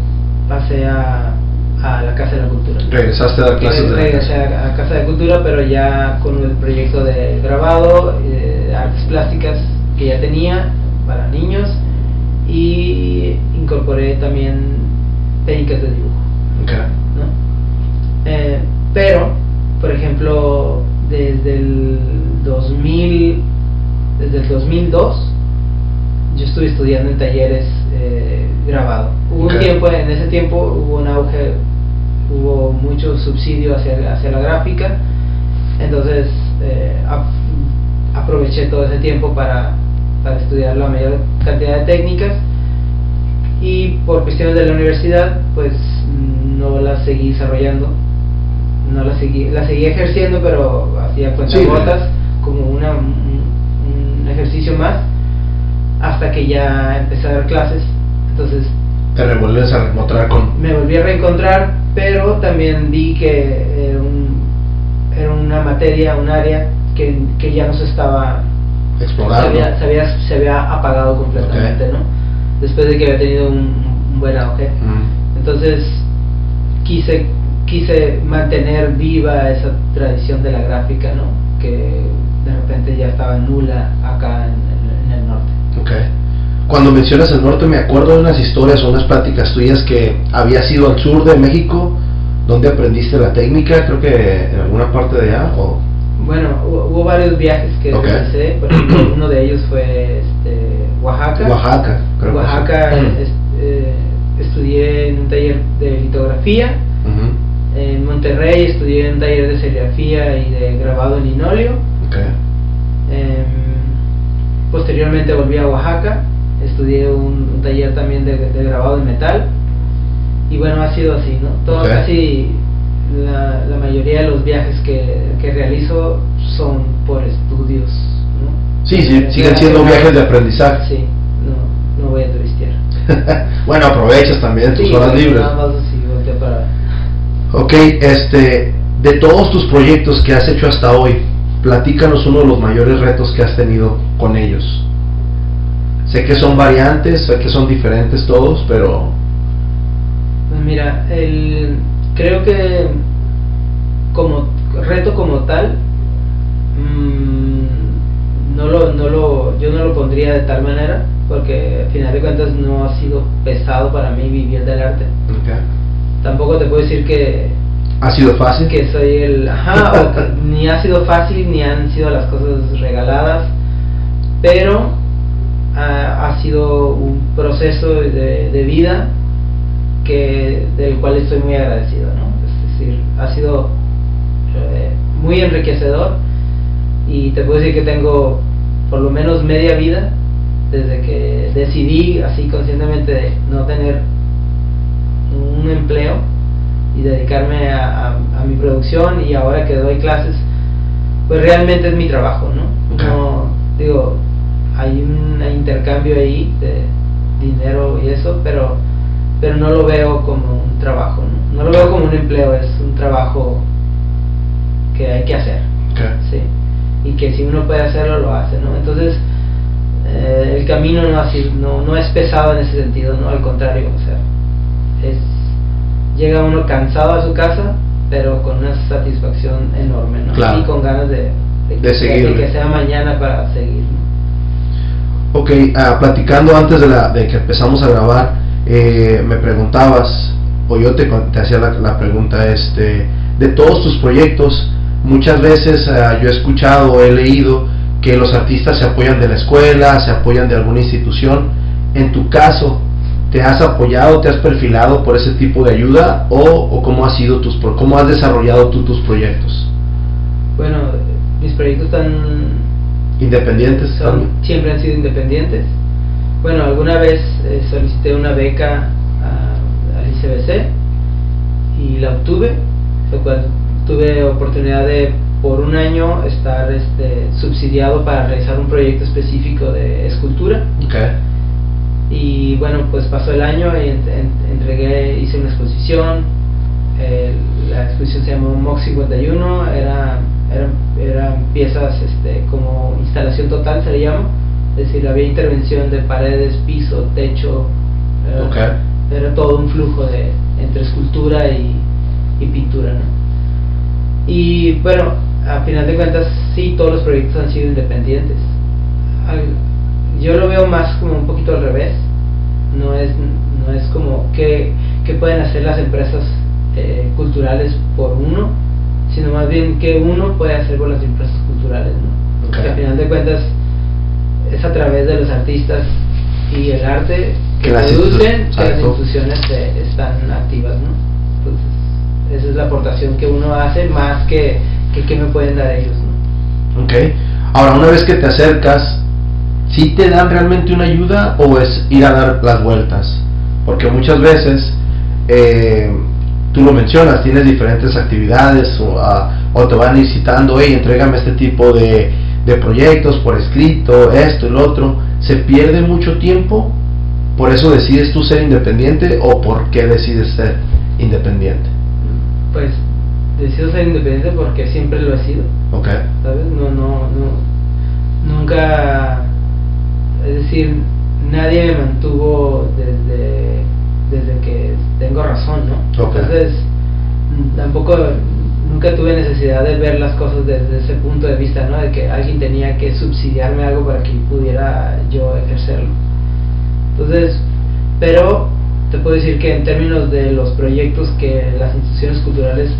pasé a, a la Casa de la Cultura. Regresaste a dar clases de Regresé a, Casa de Cultura, pero ya con el proyecto de grabado, eh, artes plásticas que ya tenía para niños y incorporé también técnicas de dibujo. ¿no? Eh, pero, por ejemplo, desde el 2000, desde el 2002, yo estuve estudiando en talleres eh, grabado. Hubo un tiempo, en ese tiempo hubo un auge, hubo mucho subsidio hacia, hacia la gráfica, entonces eh, ap- aproveché todo ese tiempo para, para estudiar la mayor cantidad de técnicas. Y por cuestiones de la universidad pues no la seguí desarrollando no la seguí la seguí ejerciendo pero hacía cuentagotas como una, un, un ejercicio más hasta que ya empecé a dar clases entonces Te revuelves a encontrar con. me volví a reencontrar pero también vi que era, un- era una materia un área que, que ya no se estaba se Explorar. había, se, había, se había apagado completamente, Ok. ¿no? Después de que había tenido un, un buen auge. Mm. Entonces quise, quise mantener viva esa tradición de la gráfica, ¿no? Que de repente ya estaba nula acá en, en- en el norte. Ok. Cuando mencionas el norte me acuerdo de unas historias o unas pláticas tuyas que habías ido al sur de México, donde aprendiste la técnica, creo que en alguna parte de allá. O... Bueno, hubo, hubo varios viajes que Ok. realicé, por ejemplo, uno de ellos fue este, Oaxaca. Oaxaca, creo que Oaxaca sí. es- eh, estudié en un taller de litografía. Ujú. En Monterrey estudié en un taller de serigrafía y de grabado en linóleo. Ok. Em, posteriormente volví a Oaxaca, estudié un, un taller también de, de grabado en metal. Y bueno, ha sido así, ¿no? Todo. Casi la, la mayoría de los viajes que, que realizo son por estudios, ¿no? Sí, sí, siguen siendo viajes de aprendizaje. Sí, no, no voy a turistear. bueno, aprovechas también tus Sí, horas libres. Nada más. Ok, este, de todos tus proyectos que has hecho hasta hoy, platícanos uno de los mayores retos que has tenido con ellos. Sé que son variantes, sé que son diferentes todos, pero Pues mira, el, creo que como reto como tal, mm, no lo, no lo, yo no lo pondría de tal manera, porque al final de cuentas no ha sido pesado para mí vivir del arte. Tampoco te puedo decir que, ha sido fácil. que soy el, ajá, o que ni ha sido fácil, ni han sido las cosas regaladas, pero ah, ha sido un proceso de, de vida que del cual estoy muy agradecido, ¿no? Es decir, ha sido eh, muy enriquecedor y te puedo decir que tengo por lo menos media vida desde que decidí así conscientemente de no tener un empleo y dedicarme a, a- a mi producción y ahora que doy clases pues realmente es mi trabajo no digo hay un intercambio ahí de, dinero y eso, pero, pero no lo veo como un trabajo, ¿no? no lo veo como un empleo, es un trabajo que hay que hacer. ¿sí? Y que si uno puede hacerlo, lo hace. ¿no? Entonces, eh, el camino no, así, no, no es pesado en ese sentido, ¿no? al contrario, o sea, es, llega uno cansado a su casa, pero con una satisfacción enorme ¿no? y con ganas de, de, seguir. que sea mañana para seguir. Ok, uh, platicando antes de, la, de que empezamos a grabar, eh, me preguntabas, o yo te, te hacía la, la, pregunta, este, de todos tus proyectos, muchas veces uh, yo he escuchado, he leído que los artistas se apoyan de la escuela, se apoyan de alguna institución. En tu caso, ¿te has apoyado, te has perfilado por ese tipo de ayuda o, o cómo, has sido tus, cómo has desarrollado tú tus proyectos? Bueno, mis proyectos están... Independientes. siempre han sido independientes. Bueno, alguna vez eh, solicité una beca al ICBC y la obtuve, lo cual tuve oportunidad de por un año estar este, subsidiado para realizar un proyecto específico de escultura. Okay. Y bueno, pues pasó el año y entregué, hice una exposición. la exposición se llamó Mox 51, era, eran, eran piezas este, como instalación total, se le llama. Es decir, había intervención de paredes, piso, techo. Era, era todo un flujo de, entre escultura y, y pintura. ¿no? Y bueno, a final de cuentas, sí, todos los proyectos han sido independientes. Yo lo veo más como un poquito al revés. No es, no es como que, pueden hacer las empresas eh, culturales por uno, sino más bien que uno puede hacer por las empresas culturales. ¿no? a final de cuentas es a través de los artistas y el arte que, producen que las instituciones están activas. ¿no? Entonces, esa es la aportación que uno hace más que que, me pueden dar ellos. ¿no? Ok. Ahora, una vez que te acercas, ¿sí te dan realmente una ayuda o es ir a dar las vueltas? Porque muchas veces, eh, tú lo mencionas, tienes diferentes actividades o, o te van incitando, hey, entrégame este tipo de, de proyectos por escrito, esto lo otro. ¿Se pierde mucho tiempo? ¿Por eso decides tú ser independiente o por qué decides ser independiente? Pues decido ser independiente porque siempre lo he sido. Okay. ¿Sabes? No, no, no. Nunca. Es decir, nadie me mantuvo desde, desde que tengo razón, ¿no? Entonces, tampoco. Nunca tuve necesidad de ver las cosas desde ese punto de vista, ¿no? De que alguien tenía que subsidiarme algo para que pudiera yo ejercerlo. Entonces, pero te puedo decir que en términos de los proyectos que las instituciones culturales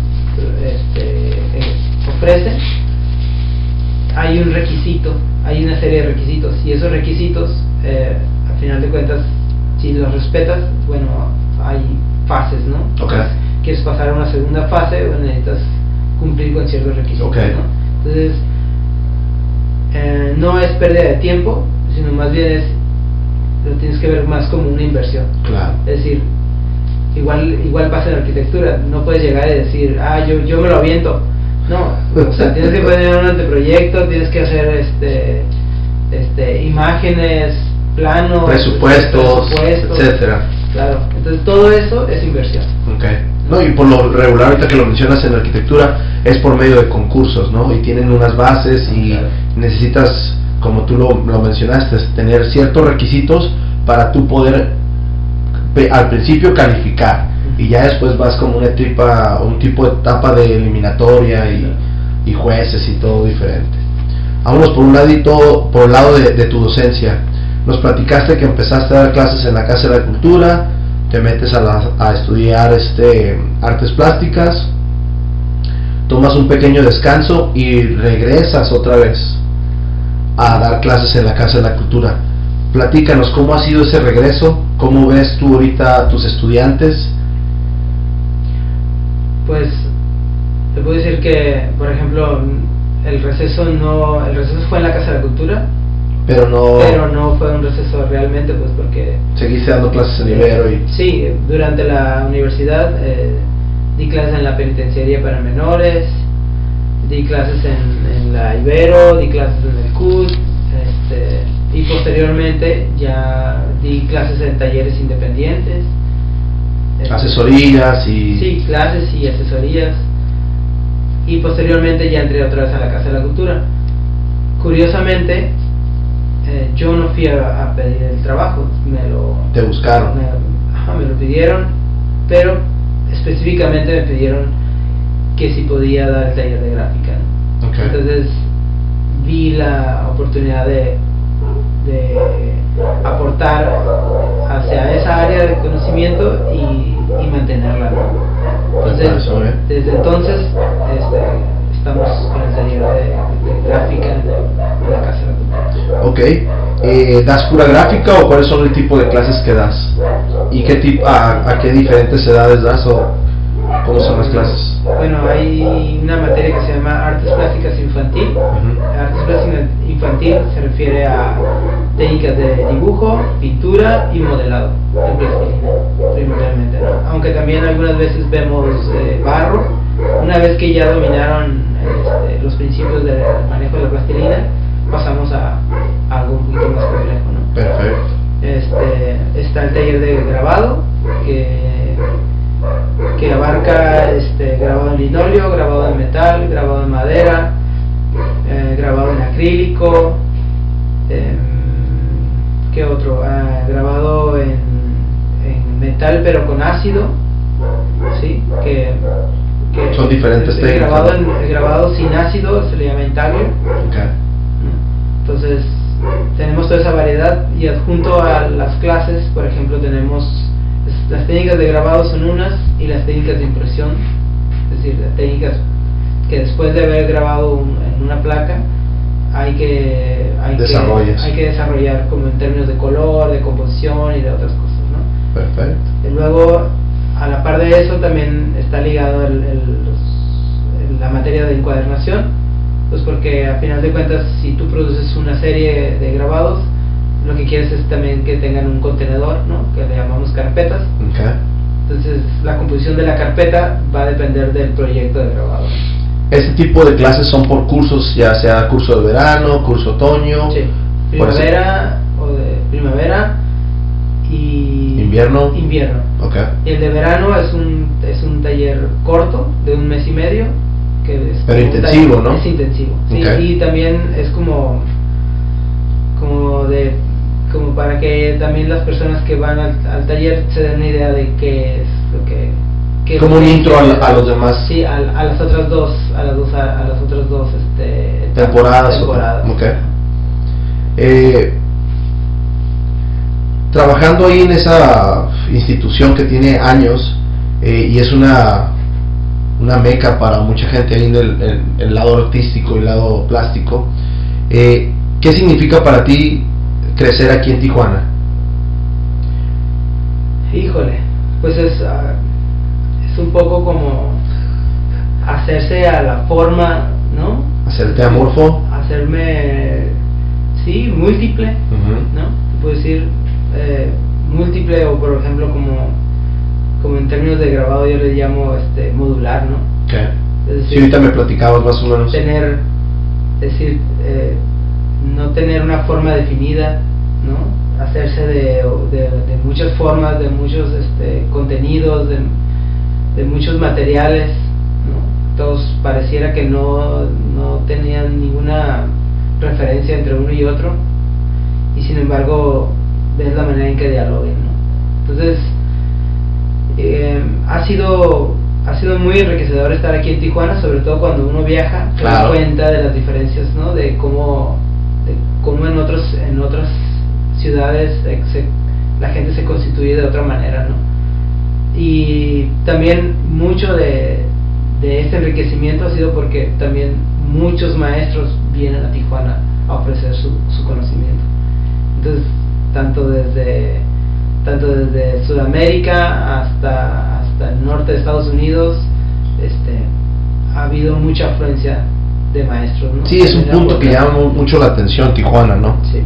este, eh, ofrecen, hay un requisito, hay una serie de requisitos y esos requisitos, eh, al final de cuentas, si los respetas, bueno, hay fases, ¿no? Okay. Quieres pasar a una segunda fase, o necesitas cumplir con ciertos requisitos, Entonces, eh, no es pérdida de tiempo, sino más bien es, lo tienes que ver más como una inversión. Claro. Es decir, igual igual pasa en arquitectura no puedes llegar y decir ah yo yo me lo aviento no o sea tienes que poner un anteproyecto tienes que hacer este este imágenes planos presupuestos, etcétera. claro. Entonces todo eso es inversión. Okay no y por lo regular ahorita que lo mencionas en arquitectura es por medio de concursos no y tienen unas bases y necesitas como tú lo, lo mencionaste tener ciertos requisitos para tú poder al principio calificar y ya después vas como una etapa, un tipo de etapa de eliminatoria y, jueces y todo diferente. Vámonos por un ladito, por el lado de, tu docencia. Nos platicaste que empezaste a dar clases en la Casa de la Cultura, te metes a, a estudiar este, artes plásticas, tomas un pequeño descanso y regresas otra vez a dar clases en la Casa de la Cultura. Platícanos cómo ha sido ese regreso, cómo ves tú ahorita a tus estudiantes. Pues te puedo decir que, por ejemplo, el receso no, el receso fue en la Casa de la Cultura, pero no, pero no fue un receso realmente, pues porque seguiste dando clases en Ibero y sí, durante la universidad eh, di clases en la penitenciaría para menores, di clases en, en la Ibero, di clases en el CUT, este y posteriormente ya di clases en talleres independientes. Este, Asesorías y... Sí, clases y asesorías. Y posteriormente ya entré otra vez a la Casa de la Cultura. Curiosamente, eh, yo no fui a, a pedir el trabajo, me lo, Te buscaron. me, ajá, me lo pidieron, pero específicamente me pidieron que si podía dar el taller de gráfica. Entonces vi la oportunidad de, de aportar hacia esa área de conocimiento y, y mantenerla. Entonces, bien. desde entonces este, estamos con el taller de, de gráfica en, en la Casa de la Cultura. Ok. Eh, ¿Das pura gráfica o cuáles son el tipo de clases que das? ¿Y qué tipo, a, a qué diferentes edades das o cómo son las clases? Bueno, hay una materia que se llama Artes Plásticas Infantil. Ujú. Artes Plásticas Infantil se refiere a técnicas de dibujo, pintura y modelado en plastilina, primordialmente. ¿no? Aunque también algunas veces vemos eh, barro. Una vez que ya dominaron este, los principios del manejo de la plastilina, pasamos a, a algo un poquito más complejo. ¿no? Perfecto. Este, está el taller de grabado que, que abarca este, grabado en linóleo, grabado en metal, grabado en madera, eh, grabado en acrílico, em, ¿qué otro? Ah, grabado en, en metal pero con ácido, ¿sí? Que, que Son diferentes el técnicas, Grabado, en- el grabado sin ácido se le llama intaglio. Entonces, tenemos toda esa variedad y adjunto a las clases, por ejemplo, tenemos las técnicas de grabado son unas y las técnicas de impresión, es decir, las técnicas que después de haber grabado un- en una placa hay que, hay que, hay que desarrollar como en términos de color, de composición y de otras cosas, ¿no? Perfecto. Y luego, a la par de eso, también está ligado el- el- los- el- la materia de encuadernación, pues porque a final de cuentas, si tú produces una serie de grabados, lo que quieres es también que tengan un contenedor, ¿no? que le llamamos carpetas. Ok. Entonces, la composición de la carpeta va a depender del proyecto de grabado. Este tipo de clases son por cursos, ya sea curso de verano, curso otoño, Sí, primavera o de primavera y Invierno. invierno. El de verano es un, es un taller corto, de un mes y medio. Que es Pero intensivo, taller- ¿no? Es intensivo, sí. Ok. Y también es como, como de como para que también las personas que van al, al taller se den una idea de qué es lo que... Como un intro a, la- a los demás Sí, a, a las otras dos, a las dos, a, a las otras dos este, temporadas. temporadas. ok. Eh, trabajando ahí en esa institución que tiene años eh, y es una una meca para mucha gente ahí en el, el lado artístico y el lado plástico. eh, ¿Qué significa para ti crecer aquí en Tijuana? Híjole, pues es, ah, es un poco como hacerse a la forma, ¿no? ¿Hacerte amorfo? Hacerme, sí, múltiple. ¿no? Puedo decir eh, múltiple o por ejemplo como, como en términos de grabado yo le llamo este modular, ¿no? Ok. Es Sí, ahorita me platicabas más o menos. tener, decir, eh, no tener una forma definida, ¿no? Hacerse de, de, de muchas formas, de muchos este, contenidos, de, de muchos materiales, ¿no? Todos pareciera que no, no tenían ninguna referencia entre uno y otro, y sin embargo ves la manera en que dialoguen, ¿no? Entonces, eh, ha sido ha sido muy enriquecedor estar aquí en Tijuana, sobre todo cuando uno viaja, se da Claro. cuenta de las diferencias, ¿no? De cómo, de cómo en otros en otras ciudades la gente se constituye de otra manera, ¿no? Y también mucho de, de este enriquecimiento ha sido porque también muchos maestros vienen a Tijuana a ofrecer su, su conocimiento. Entonces, tanto desde tanto desde Sudamérica hasta hasta el norte de Estados Unidos, este ha habido mucha afluencia de maestros, ¿no? Sí, es un punto que llama mu- mucho la atención, Tijuana, ¿no? Sí.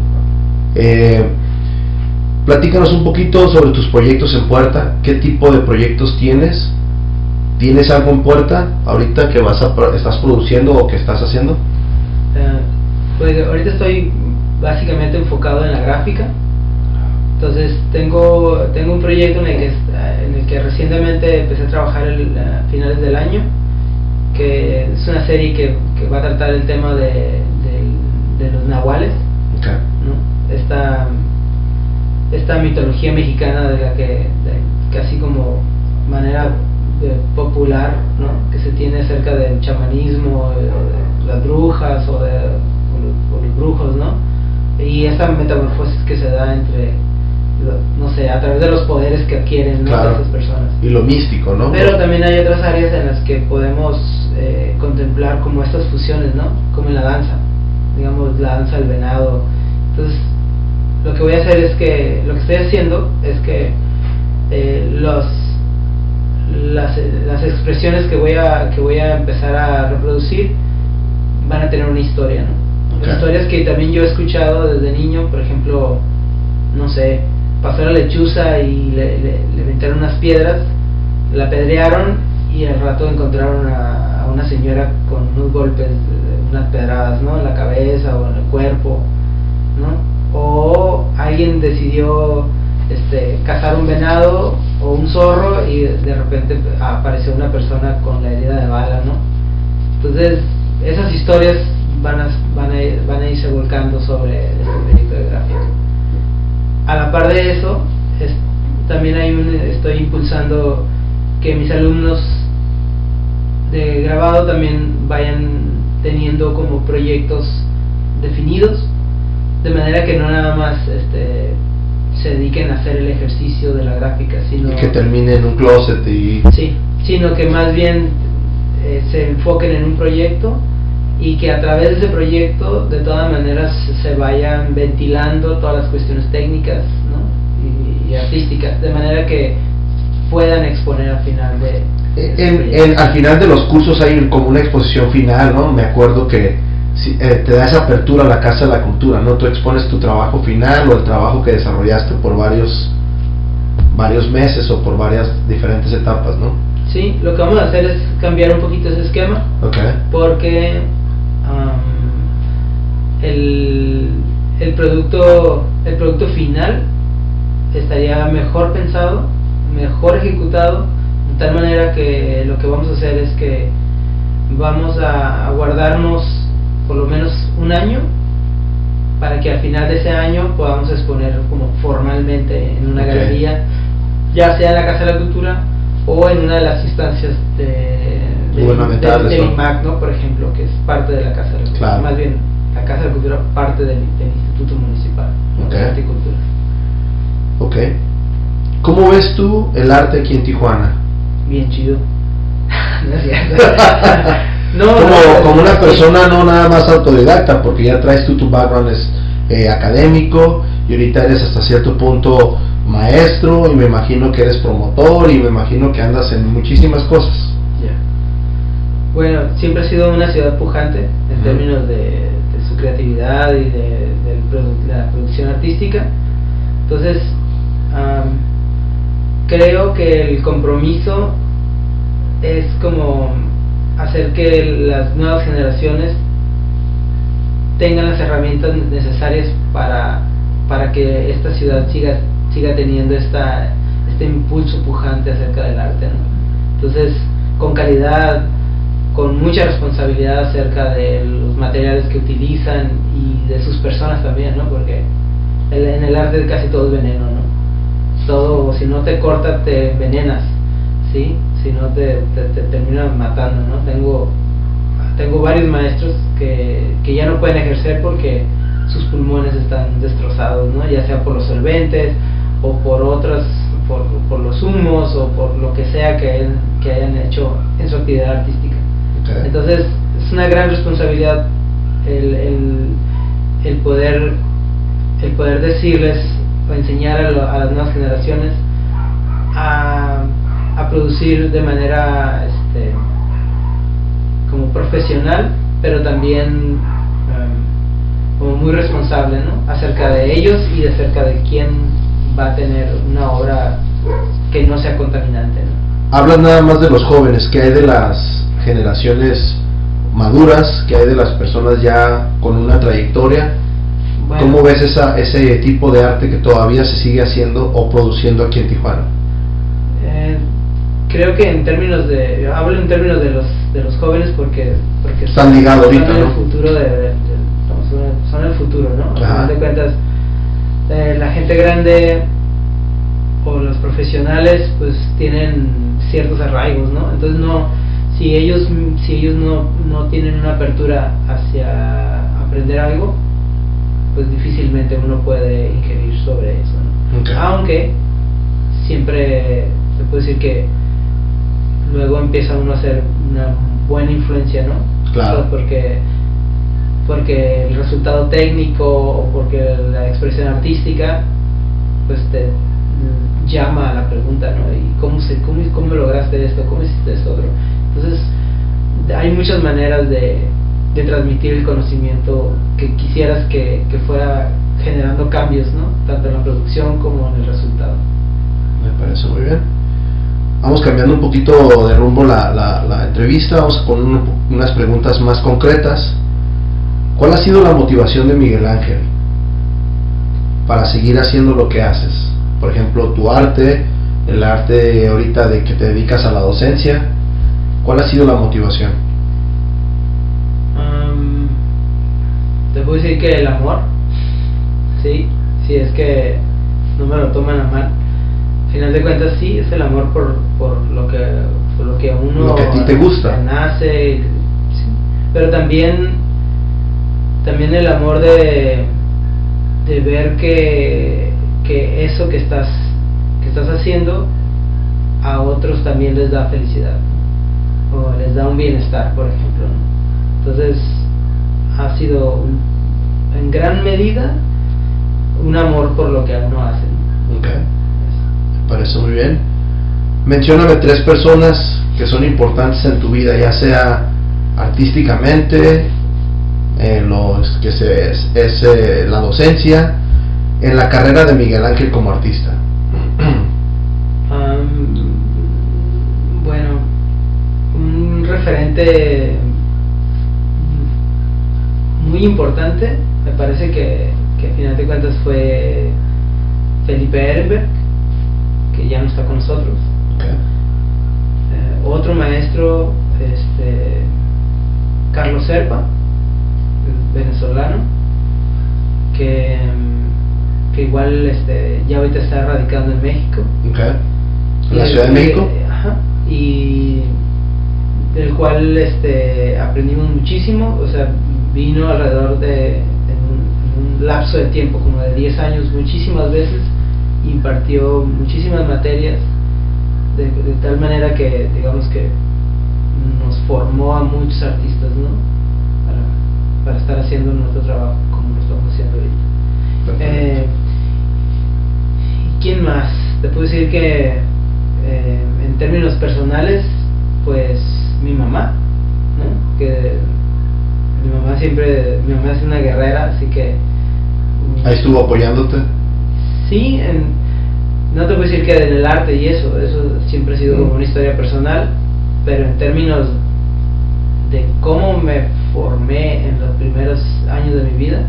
Eh, platícanos un poquito sobre tus proyectos en puerta. ¿Qué tipo de proyectos tienes? ¿Tienes algo en puerta ahorita que vas a estás produciendo o que estás haciendo? Eh, pues ahorita estoy básicamente enfocado en la gráfica. Entonces tengo, tengo un proyecto en el, que, en el que recientemente empecé a trabajar a finales del año, que es una serie que, que va a tratar el tema de, de, los nahuales, ¿no? esta, esta mitología mexicana de la que, casi como manera popular ¿no? que se tiene acerca del chamanismo, de, las brujas o de o los, brujos, ¿no? Y esa metamorfosis que se da entre no sé, a través de los poderes que adquieren esas personas. Y lo místico, ¿no? Pero también hay otras áreas en las que podemos eh, contemplar como estas fusiones, ¿no? Como en la danza, digamos, la danza del venado. Entonces, lo que voy a hacer es que, lo que estoy haciendo es que eh, los, las, las expresiones que voy, a, que voy a empezar a reproducir van a tener una historia, ¿no? Historias que también yo he escuchado desde niño, por ejemplo, no sé, pasó la lechuza y le, le, unas piedras, la apedrearon y al rato encontraron a, a, una señora con unos golpes, unas pedradas, ¿no? En la cabeza o en el cuerpo, ¿no? O alguien decidió este, cazar un venado o un zorro y de repente apareció una persona con la herida de bala, ¿no? Entonces, esas historias van a, van a, van a irse volcando sobre este proyecto de gráfico a la par de eso, también hay un, estoy impulsando que mis alumnos de grabado también vayan teniendo como proyectos definidos, de manera que no nada más este, se dediquen a hacer el ejercicio de la gráfica, sino... Y que terminen en un closet y... Sí, sino que más bien eh, se enfoquen en un proyecto y que a través de ese proyecto de todas maneras se vayan ventilando todas las cuestiones técnicas y, artísticas, de manera que puedan exponer al final de... En, al final de los cursos hay como una exposición final, ¿no? Me acuerdo que eh, te da esa apertura a la Casa de la Cultura, ¿no? Tú expones tu trabajo final o el trabajo que desarrollaste por varios, varios meses o por varias diferentes etapas, ¿no? Sí, lo que vamos a hacer es cambiar un poquito ese esquema. Okay. Porque el, el, producto, el producto final estaría mejor pensado, mejor ejecutado, de tal manera que lo que vamos a hacer es que vamos a, guardarnos por lo menos un año para que al final de ese año podamos exponer como formalmente en una galería, ya sea en la Casa de la Cultura o en una de las instancias de de, IMAC, ¿no? por ejemplo, que es parte de la Casa de la Cultura, más bien la Casa de la Cultura parte del, Instituto Municipal de Arte y Cultura. Ok. ¿Cómo ves tú el arte aquí en Tijuana? Bien chido. no como, como una persona no nada más autodidacta, porque ya traes tú tu background es, eh, académico y ahorita eres hasta cierto punto maestro y me imagino que eres promotor y me imagino que andas en muchísimas cosas. Bueno, siempre ha sido una ciudad pujante en términos de, su creatividad y de, la producción artística. Entonces, creo que el compromiso es como hacer que las nuevas generaciones tengan las herramientas necesarias para, para que esta ciudad siga, siga teniendo esta, este impulso pujante acerca del arte. Entonces, con calidad, con mucha responsabilidad acerca de los materiales que utilizan y de sus personas también, ¿no? Porque en el arte casi todo es veneno, ¿no? Todo, si no te corta, te envenenas, ¿sí? Si no te, te, terminan matando, ¿no? Tengo, tengo varios maestros que, que ya no pueden ejercer porque sus pulmones están destrozados, ¿no? Ya sea por los solventes o por otras, por, por los humos o por lo que sea que, que hayan hecho en su actividad artística. Entonces es una gran responsabilidad el, el, poder el poder decirles o enseñar a, las nuevas generaciones a, a producir de manera este, como profesional, pero también um, como muy responsable ¿no? acerca de ellos y acerca de quién va a tener una obra que no sea contaminante. ¿no? Hablas nada más de los jóvenes, que hay de las generaciones maduras que hay de las personas ya con una trayectoria, Bueno. ¿Cómo ves esa, ese tipo de arte que todavía se sigue haciendo o produciendo aquí en Tijuana? Eh, creo que en términos de, hablo en términos de los de los jóvenes porque porque Están ligados ahorita, son el ¿no? futuro de, de- de- son, el futuro, ¿no? Al Ajá. final de cuentas, eh, la gente grande o los profesionales pues tienen ciertos arraigos, ¿no? Entonces no, si ellos si ellos no, no tienen una apertura hacia aprender algo, pues difícilmente uno puede ingerir sobre eso, ¿no? Aunque siempre se puede decir que luego empieza uno a ser una buena influencia, ¿no? Claro. O sea, porque porque el resultado técnico o porque la expresión artística pues te llama a la pregunta, ¿no? ¿Y cómo se cómo, cómo lograste esto? ¿Cómo hiciste esto? Entonces, hay muchas maneras de, de transmitir el conocimiento que quisieras que, que fuera generando cambios, ¿no? Tanto en la producción como en el resultado. Me parece muy bien. Vamos cambiando un poquito de rumbo la, la, la entrevista, vamos con un- unas preguntas más concretas. ¿Cuál ha sido la motivación de Miguel Ángel para seguir haciendo lo que haces? Por ejemplo, tu arte, el arte ahorita de que te dedicas a la docencia. ¿Cuál ha sido la motivación? Am, te puedo decir que el amor, sí, sí es que no me lo toman a mal. Al final de cuentas sí, es el amor por, por lo que por lo que a uno Lo que a ti te gusta. nace, sí. pero también también el amor de de ver que, que eso que estás que estás haciendo a otros también les da felicidad o les da un bienestar por ejemplo entonces ha sido en gran medida un amor por lo que uno hace ¿no? Ok, me parece muy bien. Mencióname tres personas que son importantes en tu vida, ya sea artísticamente, en los que se, es, es, eh, la docencia, en la carrera de Miguel Ángel como artista. Bueno, un referente muy importante, me parece que, que a final de cuentas fue Felipe Ehrenberg, que ya no está con nosotros. Eh, otro maestro, este, Carlos Serpa, venezolano, que, mm, que igual este, ya ahorita está radicando en México. ¿En la Y- Ciudad de México? Ajá, y del cual este, aprendimos muchísimo, o sea, vino alrededor de, en un, en un lapso de tiempo como de 10 años, muchísimas veces, impartió muchísimas materias, de, de tal manera que, digamos que nos formó a muchos artistas, ¿no? Para, estar haciendo nuestro trabajo como lo estamos haciendo ahorita. Eh, ¿y ¿Quién más? Te puedo decir que eh, en términos personales, pues mi mamá, ¿no? Que mi mamá siempre, mi mamá es una guerrera, así que... mm, Ahí estuvo apoyándote. Sí, en- no te puedo decir que en el arte y eso, eso siempre ha sido como una historia personal, pero en términos de cómo me formé en los primeros años de mi vida,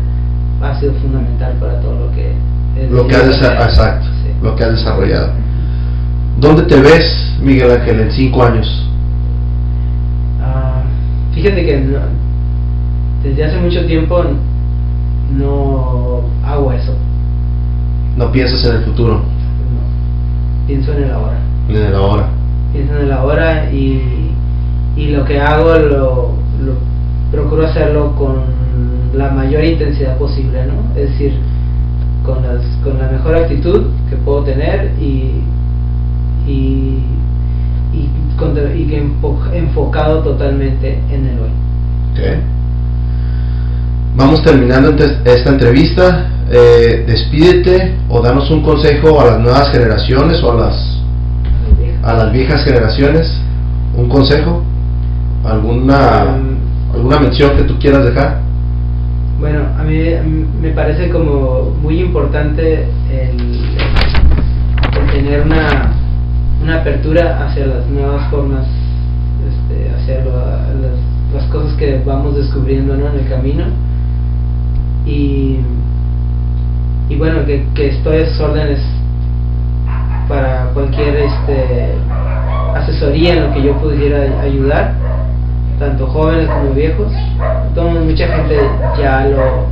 ha sido fundamental para todo lo que... Lo que has, exacto, Sí. lo que has desarrollado. ¿Dónde te ves, Miguel Ángel, en cinco años? Ah, fíjate que no- desde hace mucho tiempo no hago eso, No piensas en el futuro, no. pienso en el ahora. en el ahora. pienso en el ahora y, y lo que hago lo, lo procuro hacerlo con la mayor intensidad posible, ¿no? Es decir, con, las, con la mejor actitud que puedo tener y, y, y, con- y que enfo- enfocado totalmente en el hoy. Ok. Vamos terminando esta entrevista. Eh, despídete o danos un consejo a las nuevas generaciones o a las, a las viejas generaciones. Un consejo, alguna, Um, alguna mención que tú quieras dejar. Bueno, a mí mm, me parece como muy importante el, tener una, una apertura hacia las nuevas formas, este, hacia lo- las, las cosas que vamos descubriendo ¿no? en el camino y, y bueno, que, que estoy a sus órdenes para cualquier este, asesoría en lo que yo pudiera ayudar, tanto jóvenes como viejos. Entonces, mucha gente ya lo,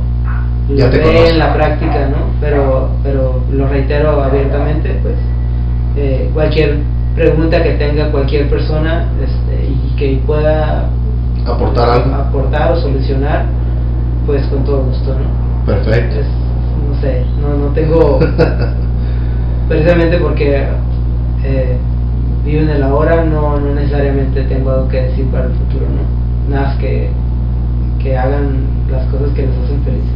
lo ve conoce. en la práctica, ¿no? Pero, pero lo reitero abiertamente, pues eh, cualquier pregunta que tenga cualquier persona este, y que pueda Aportar algo. aportar o solucionar, pues con todo gusto, ¿no? Perfecto. Es- no sé, no, no tengo, precisamente porque eh, vivo en el ahora, no, no necesariamente tengo algo que decir para el futuro, ¿no? Nada más que, que hagan las cosas que les hacen felices.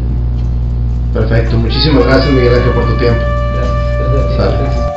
Perfecto. Muchísimas gracias, Miguel Ángel, por tu tiempo. Gracias, gracias.